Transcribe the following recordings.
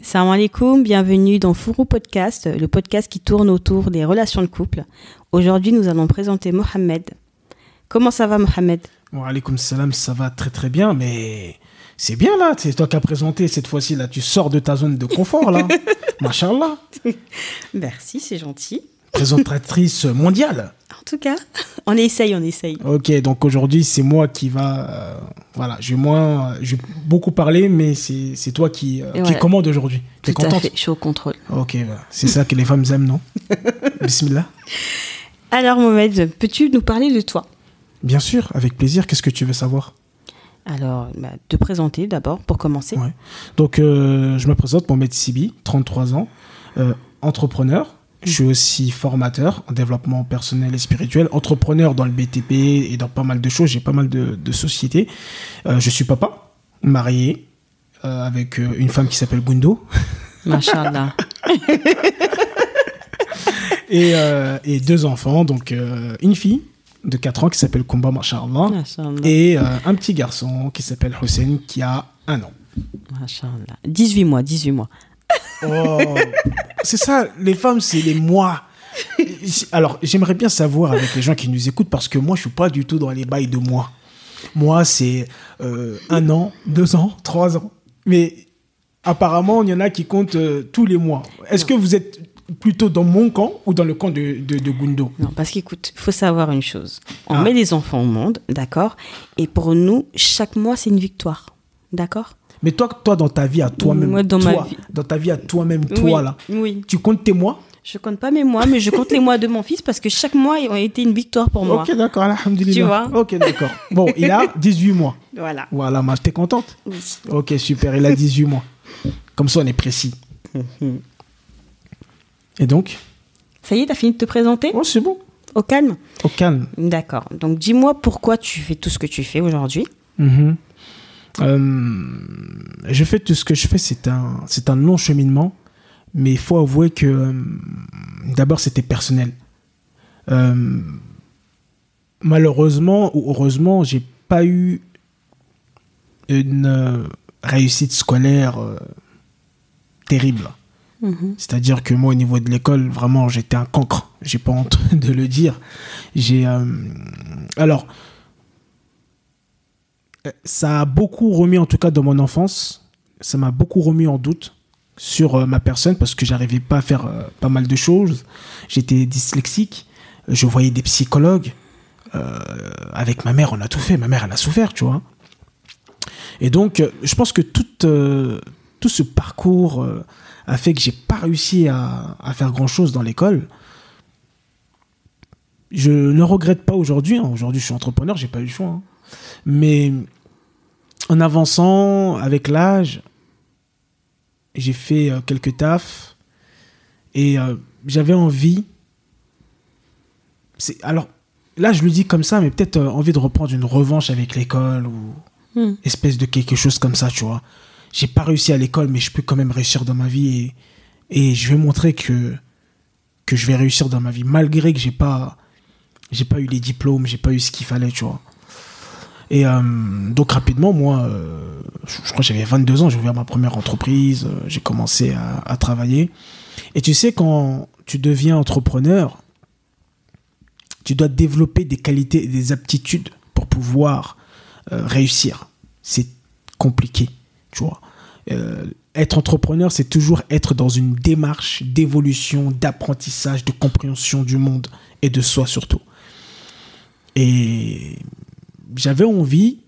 Salam alaikum, bienvenue dans Fourou Podcast, le podcast qui tourne autour des relations de couple. Aujourd'hui, nous allons présenter Mohamed. Comment ça va, Mohamed? Wa alaykoum salam, ça va très très bien, mais c'est bien là, c'est toi qui as présenté cette fois-ci là, tu sors de ta zone de confort là. Machallah. Merci, c'est gentil. Présentatrice mondiale. En tout cas, on essaye, on essaye. Ok, donc aujourd'hui c'est moi qui va, euh, voilà, je vais moins, beaucoup parler, mais c'est toi qui, euh, qui voilà. commande aujourd'hui. T'es à contente fait, je suis au contrôle. Ok, bah, c'est ça que les femmes aiment, non Bismillah. Alors, Mohamed, peux-tu nous parler de toi? Bien sûr, avec plaisir. Qu'est-ce que tu veux savoir? Alors, bah, te présenter d'abord, pour commencer. Ouais. Donc, euh, je me présente, Mohamed Sibi, 33 ans, euh, entrepreneur. Je suis aussi formateur en développement personnel et spirituel, entrepreneur dans le BTP et dans pas mal de choses. J'ai pas mal de, de sociétés. Euh, je suis papa, marié, euh, avec euh, une femme qui s'appelle Gundo Machallah. et, euh, et deux enfants. Donc, une fille de 4 ans qui s'appelle Kumba, Machallah. et un petit garçon qui s'appelle Hussein qui a un an. Machallah. 18 mois, 18 mois. Oh, c'est ça, les femmes, c'est les mois. Alors, j'aimerais bien savoir avec les gens qui nous écoutent, parce que moi, je suis pas du tout dans les bails de mois. Moi, c'est euh, un an, deux ans, trois ans. Mais apparemment, il y en a qui comptent euh, tous les mois. Est-ce que vous êtes plutôt dans mon camp ou dans le camp de, de, de Gundo? Non, parce qu'écoute, il faut savoir une chose. On Ah. met des enfants au monde, d'accord? Et pour nous, chaque mois, c'est une victoire. D'accord? Mais toi, toi, dans ta vie à toi-même, Moi, dans ma toi, vie. dans ta vie à toi-même, toi, oui, là, Oui. tu comptes tes mois? Je compte pas mes mois, mais je compte les mois de mon fils parce que chaque mois a été une victoire pour moi. Ok, d'accord, alhamdulillah. Tu vois Ok, d'accord. Bon, il a 18 mois. Voilà. Voilà, ma, t'es contente Oui. Ok, super, il a 18 mois. Comme ça, on est précis. Et donc? Ça y est, t'as fini de te présenter? Oh, c'est bon. Au calme? Au calme. D'accord. Donc dis-moi pourquoi tu fais tout ce que tu fais aujourd'hui. Mhm. Euh, je fais tout ce que je fais, c'est un, c'est un long cheminement, mais il faut avouer que euh, d'abord c'était personnel. Euh, malheureusement ou heureusement, j'ai pas eu une réussite scolaire euh, terrible. C'est-à-dire que moi, au niveau de l'école, vraiment, j'étais un cancre. J'ai pas honte de le dire. J'ai. euh, Alors, ça a beaucoup remis, en tout cas dans mon enfance, ça m'a beaucoup remis en doute sur euh, ma personne parce que j'arrivais pas à faire euh, pas mal de choses. J'étais dyslexique, je voyais des psychologues. Euh, avec ma mère, on a tout fait. Ma mère, elle a souffert, tu vois. Et donc, je pense que tout, tout ce parcours a fait que j'ai pas réussi à, à faire grand chose dans l'école. Je ne regrette pas aujourd'hui. hein. Aujourd'hui, je suis entrepreneur, j'ai pas eu le choix. hein. Mais en avançant avec l'âge, j'ai fait euh, quelques tafs et euh, j'avais envie. C'est alors là, je le dis comme ça, mais peut-être euh, envie de reprendre une revanche avec l'école ou Hmm. espèce de quelque chose comme ça, tu vois. J'ai pas réussi à l'école, mais je peux quand même réussir dans ma vie et, et je vais montrer que que je vais réussir dans ma vie malgré que j'ai pas j'ai pas eu les diplômes, j'ai pas eu ce qu'il fallait, tu vois. Et euh, donc rapidement, moi, euh, je, crois que j'avais 22 ans, j'ai ouvert ma première entreprise, euh, j'ai commencé à, à travailler. Et tu sais, quand tu deviens entrepreneur, tu dois développer des qualités et des aptitudes pour pouvoir réussir. C'est compliqué, tu vois. Être entrepreneur, c'est toujours être dans une démarche d'évolution, d'apprentissage, de compréhension du monde et de soi surtout. Et j'avais envie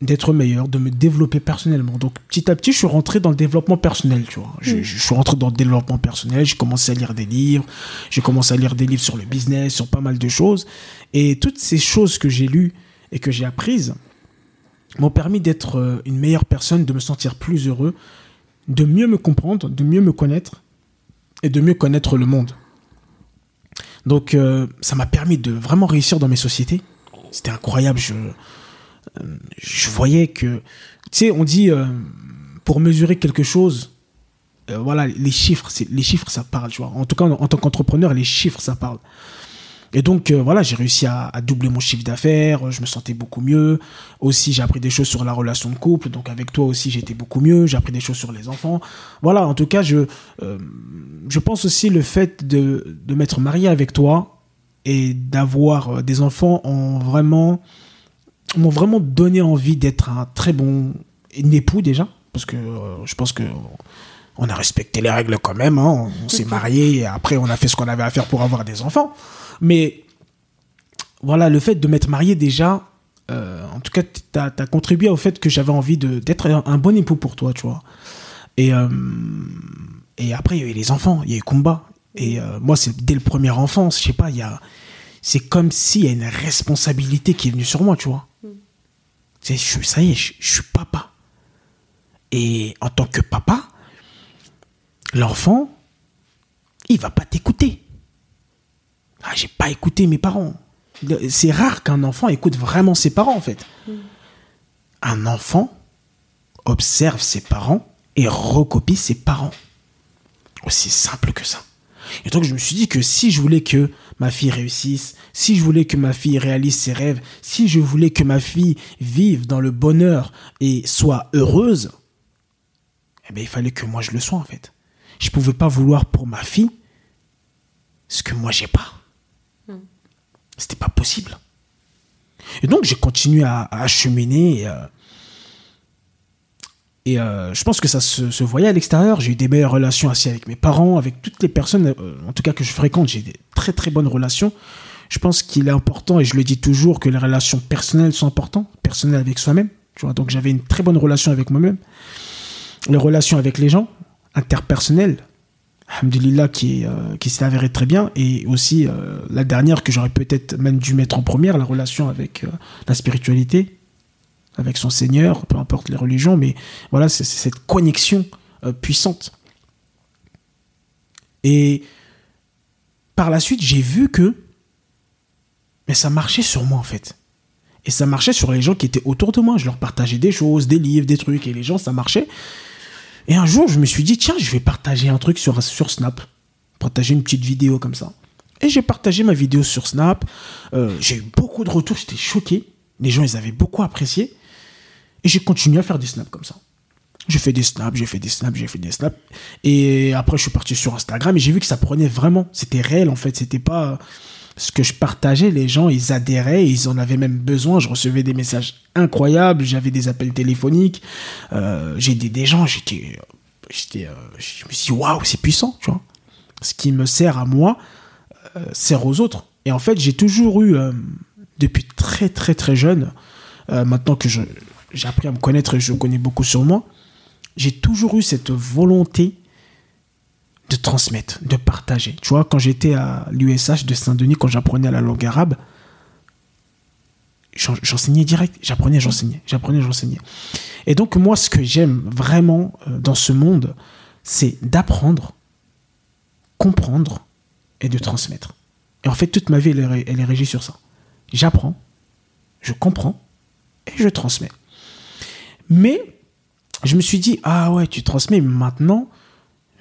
d'être meilleur, de me développer personnellement. Donc petit à petit, je suis rentré dans le développement personnel, tu vois. Je, je suis rentré dans le développement personnel, j'ai commencé à lire des livres, j'ai commencé à lire des livres sur le business, sur pas mal de choses. Et toutes ces choses que j'ai lues et que j'ai apprises m'ont permis d'être euh, une meilleure personne, de me sentir plus heureux, de mieux me comprendre, de mieux me connaître et de mieux connaître le monde. Donc euh, ça m'a permis de vraiment réussir dans mes sociétés. C'était incroyable. Je, je voyais que, tu sais, on dit euh, pour mesurer quelque chose, euh, voilà, les chiffres, les chiffres, ça parle, tu vois. En tout cas, en, tant qu'entrepreneur, les chiffres, ça parle. Et donc euh, voilà, j'ai réussi à, doubler mon chiffre d'affaires, je me sentais beaucoup mieux. Aussi, j'ai appris des choses sur la relation de couple, donc avec toi aussi, j'étais beaucoup mieux. J'ai appris des choses sur les enfants. Voilà, en tout cas, je, je pense aussi le fait de, de m'être marié avec toi et d'avoir euh, des enfants ont vraiment m'ont vraiment donné envie d'être un très bon époux déjà, parce que euh, je pense que on a respecté les règles quand même. hein. On s'est marié et après on a fait ce qu'on avait à faire pour avoir des enfants. Mais voilà, le fait de m'être marié déjà, euh, en tout cas, tu as, contribué au fait que j'avais envie de- d'être un, un bon époux pour toi, tu vois. Et, euh, et après, il y a eu les enfants, il y a eu Kumba. Et euh, moi, c'est dès le premier enfant, je sais pas, il y a. C'est comme s'il y a une responsabilité qui est venue sur moi, tu vois. Je suis- ça y est, je, je suis papa. Et en tant que papa, l'enfant, il va pas t'écouter. Ah, j'ai pas écouté mes parents. C'est rare qu'un enfant écoute vraiment ses parents, en fait. Un enfant observe ses parents et recopie ses parents. Aussi simple que ça. Et donc je me suis dit que si je voulais que ma fille réussisse, si je voulais que ma fille réalise ses rêves, si je voulais que ma fille vive dans le bonheur et soit heureuse, eh bien, il fallait que moi je le sois en fait. Je pouvais pas vouloir pour ma fille ce que moi j'ai pas. C'était pas possible. Et donc j'ai continué à, à cheminer. Et, euh, et, euh, je pense que ça se, voyait à l'extérieur. J'ai eu des meilleures relations aussi avec mes parents, avec toutes les personnes, euh, en tout cas que je fréquente. J'ai des très très bonnes relations. Je pense qu'il est important, et je le dis toujours, que les relations personnelles sont importantes, personnelles avec soi-même. Donc j'avais une très bonne relation avec moi-même. Les relations avec les gens, interpersonnelles, Alhamdulillah, qui, euh, qui s'est avérée très bien. Et aussi, la dernière que j'aurais peut-être même dû mettre en première, la relation avec la spiritualité, avec son Seigneur, peu importe les religions, mais voilà, c'est cette connexion euh, puissante. Et par la suite, j'ai vu que mais ça marchait sur moi en fait. Et ça marchait sur les gens qui étaient autour de moi. Je leur partageais des choses, des livres, des trucs, et les gens, ça marchait. Et un jour, je me suis dit, tiens, je vais partager un truc sur, sur Snap. Partager une petite vidéo comme ça. Et j'ai partagé ma vidéo sur Snap. Euh, j'ai eu beaucoup de retours, j'étais choqué. Les gens, ils avaient beaucoup apprécié. Et j'ai continué à faire des snaps comme ça. J'ai fait des snaps, j'ai fait des snaps, j'ai fait des snaps. Et après, je suis parti sur Instagram et j'ai vu que ça prenait vraiment. C'était réel en fait. C'était pas ce que je partageais. Les gens, ils adhéraient, ils en avaient même besoin. Je recevais des messages incroyables. J'avais des appels téléphoniques. Euh, j'ai aidé des gens. J'étais, j'étais, euh, je me suis dit, waouh, c'est puissant, tu vois. Ce qui me sert à moi euh, sert aux autres. Et en fait, j'ai toujours eu, depuis très très très jeune, maintenant que je, j'ai appris à me connaître et je connais beaucoup sur moi, j'ai toujours eu cette volonté de transmettre, de partager. Tu vois, quand j'étais à l'USH de Saint-Denis, quand j'apprenais la langue arabe, j'en- j'enseignais direct, j'apprenais, j'enseignais, j'apprenais, j'enseignais. Et donc moi, ce que j'aime vraiment euh, dans ce monde, c'est d'apprendre, comprendre et de transmettre. Et en fait, toute ma vie, elle est régie sur ça. J'apprends, je comprends et je transmets. Mais je me suis dit, ah ouais, tu transmets maintenant,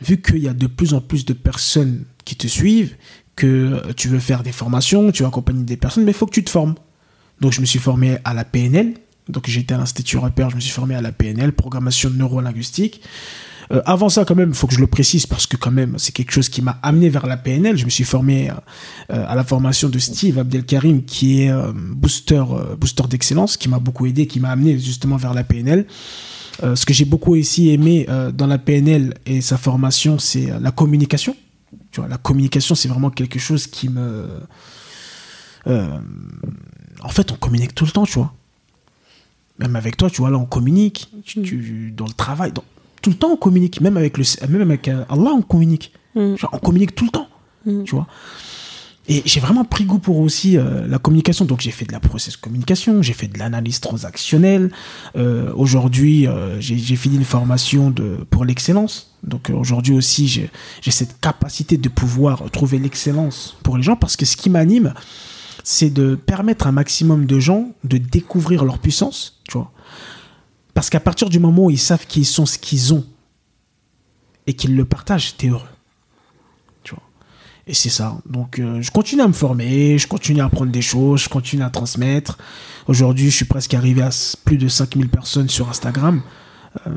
vu qu'il y a de plus en plus de personnes qui te suivent, que tu veux faire des formations, tu veux accompagner des personnes, mais il faut que tu te formes. Donc je me suis formé à la PNL, donc j'étais à l'Institut Repère, je me suis formé à la PNL, programmation neurolinguistique. Euh, avant ça, quand même, il faut que je le précise parce que quand même, c'est quelque chose qui m'a amené vers la PNL. Je me suis formé euh, à la formation de Steve Abdelkarim, qui est euh, booster, euh, booster d'excellence, qui m'a beaucoup aidé, qui m'a amené justement vers la PNL. Euh, ce que j'ai beaucoup aussi aimé euh, dans la PNL et sa formation, c'est euh, la communication. Tu vois, la communication, c'est vraiment quelque chose qui me. Euh, en fait, on communique tout le temps, tu vois. Même avec toi, tu vois, là, on communique. Tu- tu- dans le travail, dans- tout le temps, on communique. Même avec, le, même avec euh, Allah, on communique. Mm. On communique tout le temps. Mm. Tu vois. Et j'ai vraiment pris goût pour aussi euh, la communication. Donc j'ai fait de la process communication, j'ai fait de l'analyse transactionnelle. Euh, aujourd'hui, euh, j'ai fini une formation de, pour l'excellence. Donc aujourd'hui aussi, j'ai j'ai cette capacité de pouvoir trouver l'excellence pour les gens parce que ce qui m'anime, c'est de permettre à un maximum de gens de découvrir leur puissance, tu vois. Parce qu'à partir du moment où ils savent qu'ils sont ce qu'ils ont et qu'ils le partagent, t'es heureux. Tu vois. Et c'est ça. Donc, euh, je continue à me former, je continue à apprendre des choses, je continue à transmettre. Aujourd'hui, je suis presque arrivé à plus de 5000 personnes sur Instagram. Euh,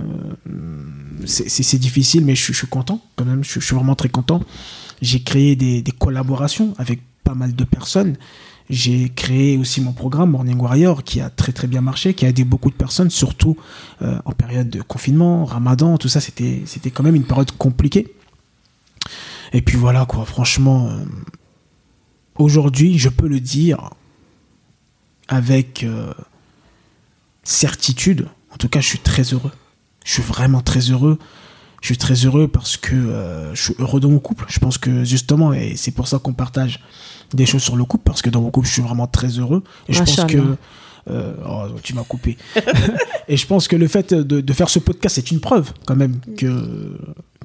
c'est difficile, mais je, suis content quand même. Je, suis vraiment très content. J'ai créé des, des, collaborations avec pas mal de personnes. J'ai créé aussi mon programme Morning Warrior qui a très très bien marché, qui a aidé beaucoup de personnes, surtout euh, en période de confinement, ramadan, tout ça, c'était quand même une période compliquée. Et puis voilà quoi, franchement, euh, aujourd'hui, je peux le dire avec euh, certitude. En tout cas, je suis très heureux. Je suis vraiment très heureux. Je suis très heureux parce que je suis heureux dans mon couple. Je pense que justement, et c'est pour ça qu'on partage des choses sur le couple parce que dans mon couple, je suis vraiment très heureux. Et je pense que. Euh, oh, tu m'as coupé. et je pense que le fait de, de faire ce podcast, c'est une preuve quand même que,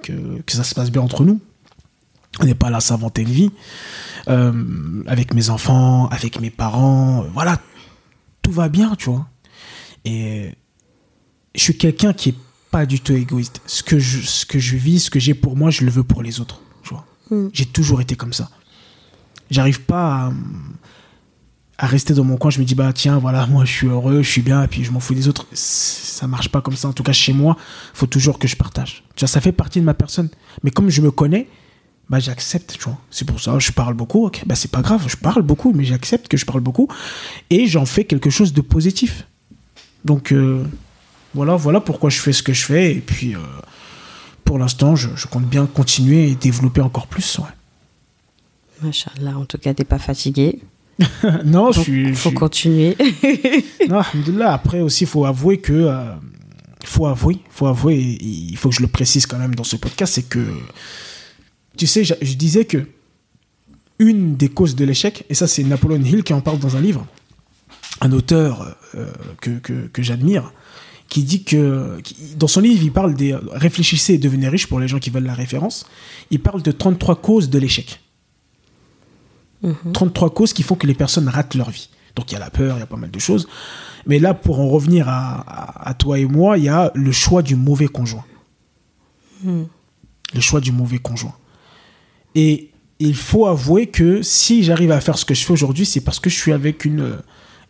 que, que, ça se passe bien entre nous. On n'est pas là à s'inventer une vie. Euh, avec mes enfants, avec mes parents, euh, voilà, tout va bien, tu vois. Et je suis quelqu'un qui est pas du tout égoïste. Ce que je, ce que je vis, ce que j'ai pour moi, je le veux pour les autres. Mm. J'ai toujours été comme ça j'arrive pas à, rester dans mon coin. Je me dis, bah tiens, voilà, moi je suis heureux, je suis bien, et puis je m'en fous des autres. Ça marche pas comme ça. En tout cas, chez moi, il faut toujours que je partage. Tu vois, ça fait partie de ma personne. Mais comme je me connais, bah j'accepte, tu vois. C'est pour ça, je parle beaucoup, ok, bah c'est pas grave, je parle beaucoup, mais j'accepte que je parle beaucoup, et j'en fais quelque chose de positif. Donc, euh, voilà, voilà pourquoi je fais ce que je fais, et puis, euh, pour l'instant, je, je, compte bien continuer et développer encore plus, ouais. Machallah, en tout cas, t'es pas fatigué. non, je suis. Il faut continuer. non, là, après aussi, il faut avouer que. Euh, faut avouer, faut avouer, il faut que je le précise quand même dans ce podcast, c'est que. Tu sais, je, disais que. Une des causes de l'échec, et ça, c'est Napoleon Hill qui en parle dans un livre, un auteur euh, que, que, que j'admire, qui dit que dans son livre, il parle des réfléchissez et devenez riche pour les gens qui veulent la référence. Il parle de 33 causes de l'échec. 33 causes qui font que les personnes ratent leur vie. Donc il y a la peur, il y a pas mal de choses. Mais là, pour en revenir à, toi et moi, il y a le choix du mauvais conjoint. Hmm. Le choix du mauvais conjoint. Et il faut avouer que si j'arrive à faire ce que je fais aujourd'hui, c'est parce que je suis avec une,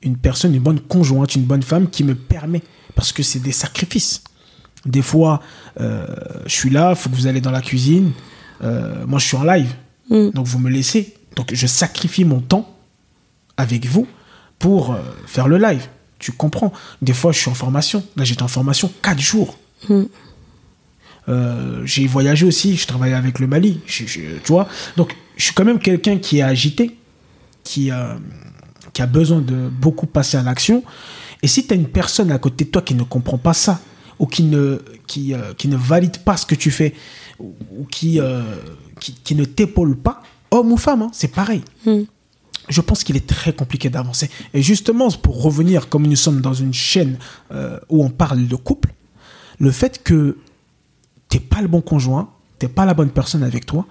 une personne, une bonne conjointe, une bonne femme qui me permet. Parce que c'est des sacrifices. Des fois, euh, je suis là, il faut que vous allez dans la cuisine. Euh, moi, je suis en live. Hmm. Donc, vous me laissez. Donc je sacrifie mon temps avec vous pour euh, faire le live. Tu comprends? Des fois, je suis en formation. Là, j'étais en formation 4 jours. Euh, j'ai voyagé aussi, je travaillais avec le Mali, tu vois? Donc, je suis quand même quelqu'un qui est agité, qui, qui a besoin de beaucoup passer à l'action. Et si tu as une personne à côté de toi qui ne comprend pas ça, ou qui ne, qui, qui ne valide pas ce que tu fais, ou, qui, qui, qui, ne t'épaule pas, homme ou femme, hein, c'est pareil. Hmm. Je pense qu'il est très compliqué d'avancer. Et justement, pour revenir, comme nous sommes dans une chaîne euh, où on parle de couple, le fait que t'es pas le bon conjoint, t'es pas la bonne personne avec toi,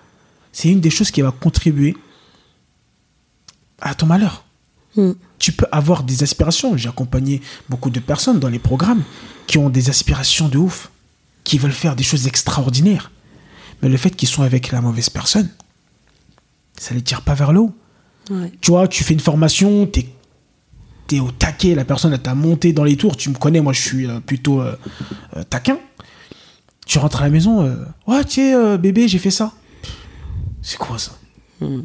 c'est une des choses qui va contribuer à ton malheur. Hmm. Tu peux avoir des aspirations. J'ai accompagné beaucoup de personnes dans les programmes qui ont des aspirations de ouf, qui veulent faire des choses extraordinaires. Mais le fait qu'ils sont avec la mauvaise personne, ça les tire pas vers le haut. Tu vois, tu fais une formation, tu es, au taquet, la personne t'a monté dans les tours, tu me connais, moi je suis euh, plutôt euh, euh, taquin. Tu rentres à la maison, ouais, tiens, bébé, j'ai fait ça. C'est quoi ça? Mmh,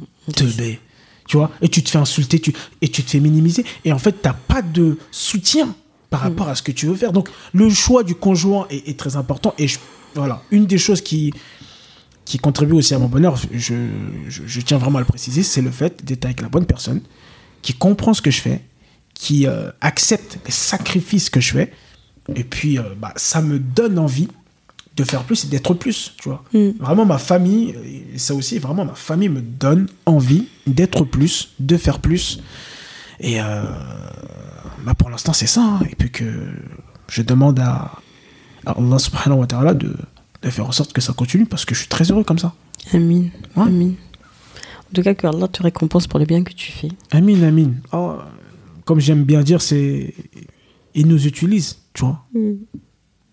Tu vois, et tu te fais insulter, tu, et tu te fais minimiser. Et en fait, t'as pas de soutien par rapport à ce que tu veux faire. Donc, le choix du conjoint est, très important. Et voilà, une des choses qui, qui contribue aussi à mon bonheur, je, je, tiens vraiment à le préciser, c'est le fait d'être avec la bonne personne, qui comprend ce que je fais, qui euh, accepte les sacrifices que je fais, et puis euh, bah, ça me donne envie de faire plus et d'être plus, tu vois. Mm. Vraiment, ma famille, et ça aussi, vraiment, ma famille me donne envie d'être plus, de faire plus. Et euh, bah, pour l'instant, c'est ça. Hein. Et puis que je demande à, à Allah subhanahu wa ta'ala de de faire en sorte que ça continue parce que je suis très heureux comme ça. Amin. Amin. En tout cas, que Allah te récompense pour le bien que tu fais. Amin, amin. Oh, comme j'aime bien dire, c'est. Il nous utilise, tu vois. Mm.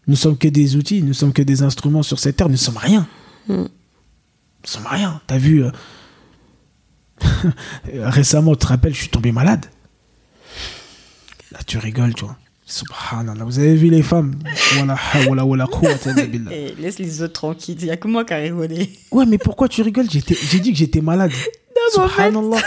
Nous sommes que des outils, nous sommes que des instruments sur cette terre, nous sommes rien. Mm. Nous sommes rien. T'as vu, euh, récemment, tu te rappelles, je suis tombé malade. Là, tu rigoles, tu vois. Subhanallah, vous avez vu les femmes? Eh, Laisse les autres tranquilles, il n'y a que moi qui a rigolé. Ouais, mais pourquoi tu rigoles? J'ai dit que j'étais malade. en fait- Subhanallah.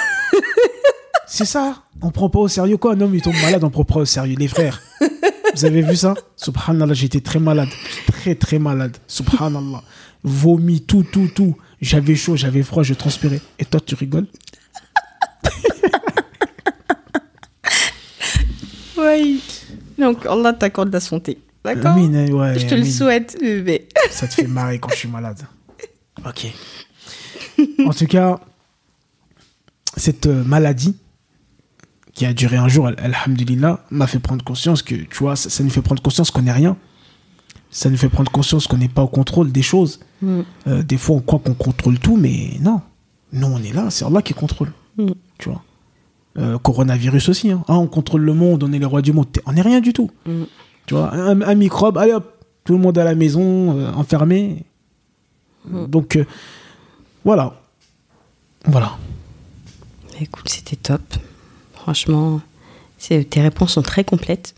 C'est ça. On prend pas au sérieux quoi Un homme il tombe malade, on prend pas au sérieux. Les frères. Vous avez vu ça? Subhanallah, j'étais très malade. Très très malade. Subhanallah. Vomi, tout, tout, tout. J'avais chaud, j'avais froid, je transpirais. Et toi, tu rigoles? Oui. Donc, Allah t'accorde la santé. D'accord? Amine, ouais, Je te le souhaite, bébé. Ça te fait marrer quand je suis malade. Ok. En tout cas, cette euh, maladie qui a duré un jour, al- alhamdulillah, m'a fait prendre conscience que, tu vois, ça, ça nous fait prendre conscience qu'on n'est rien. Ça nous fait prendre conscience qu'on n'est pas au contrôle des choses. Mm. Euh, des fois, on croit qu'on contrôle tout, mais non. Nous, on est là, c'est Allah qui contrôle. Mm. Tu vois. Euh, coronavirus aussi. hein. Ah, on contrôle le monde, on est les rois du monde. On n'est rien du tout. Mm. Tu vois, un, un microbe, allez hop, tout le monde à la maison, euh, enfermé. Donc, voilà. Voilà. Écoute, c'était top. Franchement, tes réponses sont très complètes.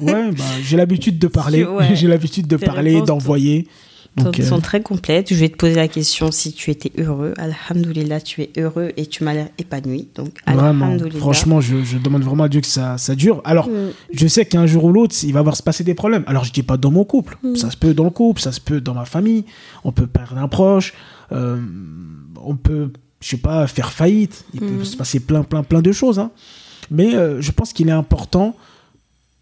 Ouais, bah, j'ai l'habitude de parler. Ouais. J'ai l'habitude de parler, d'envoyer. Donc, Elles euh, sont très complètes. Je vais te poser la question si tu étais heureux. Alhamdulillah, tu es heureux et tu m'as l'air épanoui. Donc, vraiment, franchement, je, je demande vraiment à Dieu que ça, ça dure. Alors, Mm. je sais qu'un jour ou l'autre, il va avoir se passer des problèmes. Alors, je dis pas dans mon couple. Mm. Ça se peut dans le couple, ça se peut dans ma famille. On peut perdre un proche. euh, on peut, je sais pas, faire faillite. Il peut Mm. se passer plein, plein, plein de choses. hein. Mais euh, je pense qu'il est important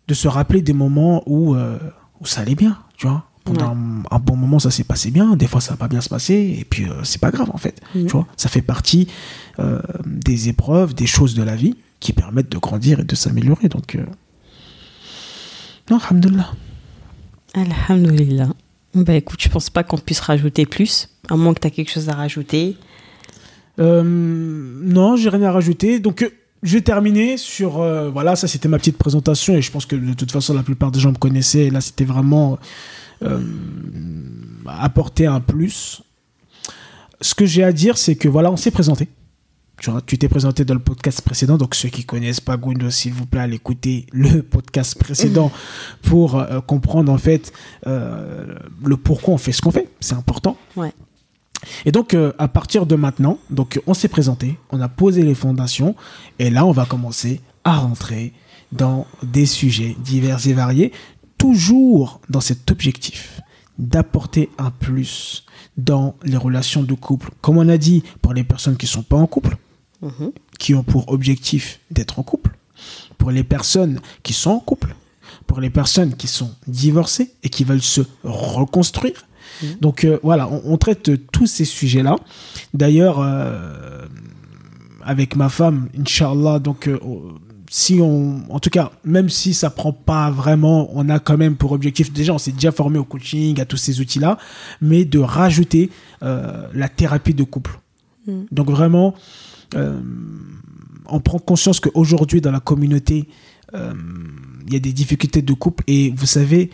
de se rappeler des moments où, euh, où ça allait bien, tu vois. Pendant un, un bon moment, ça s'est passé bien. Des fois, ça va pas bien se passer. Et puis, euh, c'est pas grave, en fait. Mhm. Tu vois, ça fait partie des épreuves, des choses de la vie qui permettent de grandir et de s'améliorer. Donc, non, alhamdoulilah. Alhamdulillah. Bah écoute, je pense pas qu'on puisse rajouter plus, à moins que tu as quelque chose à rajouter. Euh, non, j'ai rien à rajouter. Donc, je vais terminer sur. euh, voilà, ça c'était ma petite présentation et je pense que de toute façon la plupart des gens me connaissaient. Et là, c'était vraiment euh, apporter un plus. Ce que j'ai à dire, c'est que voilà, on s'est présenté. Tu t'es présenté dans le podcast précédent, donc ceux qui connaissent pas Gundo, s'il vous plaît, allez écouter le podcast précédent pour euh, comprendre en fait le pourquoi on fait ce qu'on fait. C'est important. Ouais. Et donc, euh, à partir de maintenant, donc on s'est présenté, on a posé les fondations, et là, on va commencer à rentrer dans des sujets divers et variés, toujours dans cet objectif d'apporter un plus dans les relations de couple. Comme on a dit, pour les personnes qui sont pas en couple, Mhm. qui ont pour objectif d'être en couple, pour les personnes qui sont en couple, pour les personnes qui sont divorcées et qui veulent se reconstruire. Donc euh, voilà, on, on traite tous ces sujets-là. D'ailleurs, euh, avec ma femme, Inch'Allah, donc euh, si on, en tout cas, même si ça prend pas vraiment, on a quand même pour objectif, déjà on s'est déjà formé au coaching, à tous ces outils-là, mais de rajouter la thérapie de couple. Mm. Donc vraiment, on prend conscience qu'aujourd'hui dans la communauté, il y a des difficultés de couple et vous savez,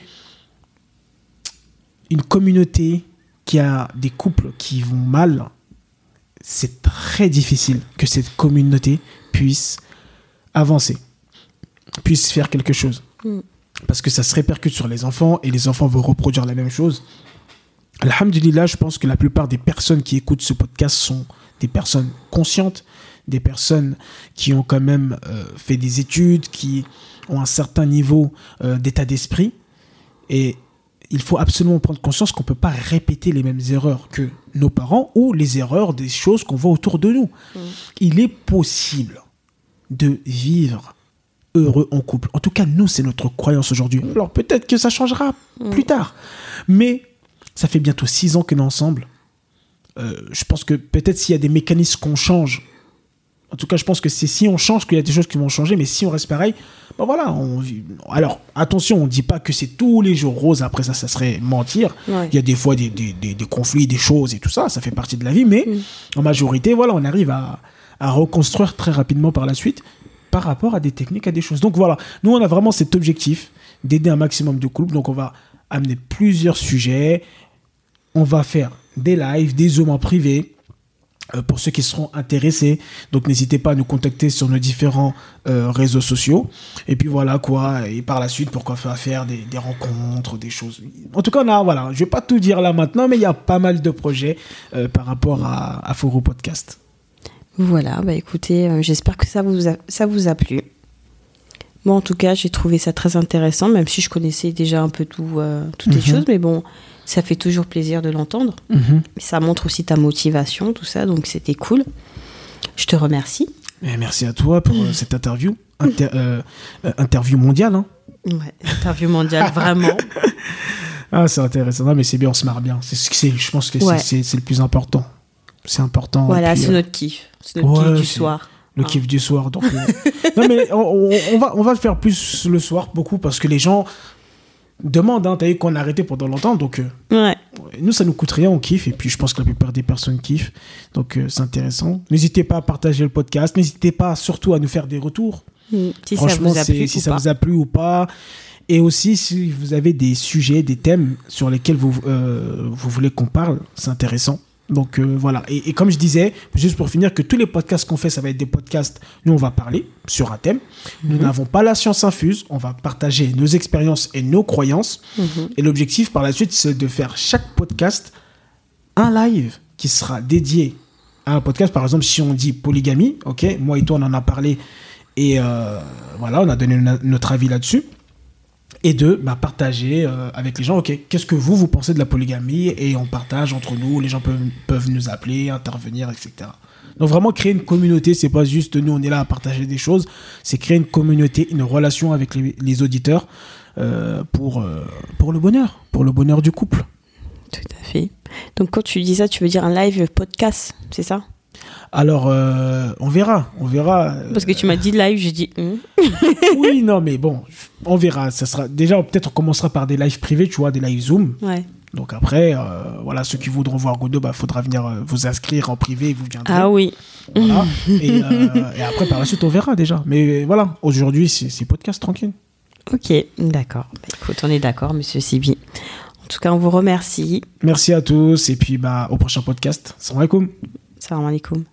une communauté qui a des couples qui vont mal, c'est très difficile que cette communauté puisse avancer, puisse faire quelque chose. Mm. Parce que ça se répercute sur les enfants et les enfants vont reproduire la même chose. Alhamdulillah, je pense que la plupart des personnes qui écoutent ce podcast sont des personnes conscientes, des personnes qui ont quand même euh, fait des études, qui ont un certain niveau euh, d'état d'esprit. Et il faut absolument prendre conscience qu'on ne peut pas répéter les mêmes erreurs que nos parents ou les erreurs des choses qu'on voit autour de nous. Il est possible de vivre heureux en couple. En tout cas, nous, c'est notre croyance aujourd'hui. Alors peut-être que ça changera plus tard. Mais ça fait bientôt six ans qu'on est ensemble. Euh, je pense que peut-être s'il y a des mécanismes qu'on change, en tout cas, je pense que c'est si on change qu'il y a des choses qui vont changer, mais si on reste pareil, ben voilà. On... Alors, attention, on ne dit pas que c'est tous les jours rose, après ça, ça serait mentir. Ouais. Il y a des fois des, des, des- des conflits, des choses et tout ça, ça fait partie de la vie, mais en majorité, voilà, on arrive à, à reconstruire très rapidement par la suite par rapport à des techniques, à des choses. Donc voilà, nous, on a vraiment cet objectif d'aider un maximum de couples, donc on va amener plusieurs sujets, on va faire des lives, des zooms en privé, pour ceux qui seront intéressés. Donc n'hésitez pas à nous contacter sur nos différents euh, réseaux sociaux. Et puis voilà quoi. Et par la suite, pourquoi faire, faire des, rencontres, des choses. En tout cas, a, voilà, je vais pas tout dire là maintenant, mais il y a pas mal de projets euh, par rapport à, à Foro Podcast. Voilà, bah écoutez, euh, j'espère que ça vous ça vous a plu. Moi, en tout cas, j'ai trouvé ça très intéressant, même si je connaissais déjà un peu tout, euh, toutes les Mhm. choses, mais bon, ça fait toujours plaisir de l'entendre. Ça montre aussi ta motivation, tout ça, donc c'était cool. Je te remercie. Et merci à toi pour euh, cette interview. Inter- euh, interview mondiale. Hein. Ouais, interview mondiale, vraiment. Ah, c'est intéressant. Non, mais c'est bien, on se marre bien. C'est, ce que c'est, je pense que c'est- Ouais. c'est, c'est le plus important. C'est important. Voilà, c'est notre kiff. C'est notre Ouais, kiff du soir. Le Ah. kiff du soir. Donc, euh, non, mais on, va, on va le faire plus le soir, beaucoup, parce que les gens demandent. Hein, T'as vu qu'on a arrêté pendant longtemps. Donc, euh, Ouais. nous, ça nous coûte rien, on kiffe. Et puis, je pense que la plupart des personnes kiffent. Donc, euh, c'est intéressant. N'hésitez pas à partager le podcast. N'hésitez pas surtout à nous faire des retours. Mm. Si ça Franchement, vous a plu si ça pas. vous a plu ou pas. Et aussi, si vous avez des sujets, des thèmes sur lesquels vous, vous voulez qu'on parle, c'est intéressant. Donc euh, voilà. Et, et comme je disais, juste pour finir, que tous les podcasts qu'on fait, ça va être des podcasts. Nous, on va parler sur un thème. Nous Mhm. n'avons pas la science infuse. On va partager nos expériences et nos croyances. Mhm. Et l'objectif par la suite, c'est de faire chaque podcast un live qui sera dédié à un podcast. Par exemple, si on dit polygamie, ok, moi et toi, on en a parlé et euh, voilà, on a donné no- notre avis là-dessus. Et deux, bah, partager euh, avec les gens, ok, qu'est-ce que vous, vous pensez de la polygamie Et on partage entre nous, les gens peuvent, peuvent nous appeler, intervenir, etc. Donc vraiment créer une communauté, c'est pas juste nous, on est là à partager des choses, c'est créer une communauté, une relation avec les, les auditeurs euh, pour, euh, pour le bonheur, pour le bonheur du couple. Tout à fait. Donc quand tu dis ça, tu veux dire un live podcast, c'est ça? Alors, euh, on verra, on verra. euh, Parce que tu m'as dit live, j'ai dit. hmm. oui, non, mais bon, on verra. Ça sera déjà peut-être on commencera par des lives privés, tu vois, des lives Zoom. Ouais. Donc après, euh, voilà, ceux qui voudront voir Godot, bah, faudra venir euh, vous inscrire en privé, vous viendrez. Ah oui. Voilà. et, et après, par la suite, on verra déjà. Mais voilà, aujourd'hui, c'est c'est podcast tranquille. Ok, d'accord. Bah, écoute, on est d'accord, monsieur Sibi. En tout cas, on vous remercie. Merci à tous et puis bah, au prochain podcast. Salam alaikum. Salam alaikum.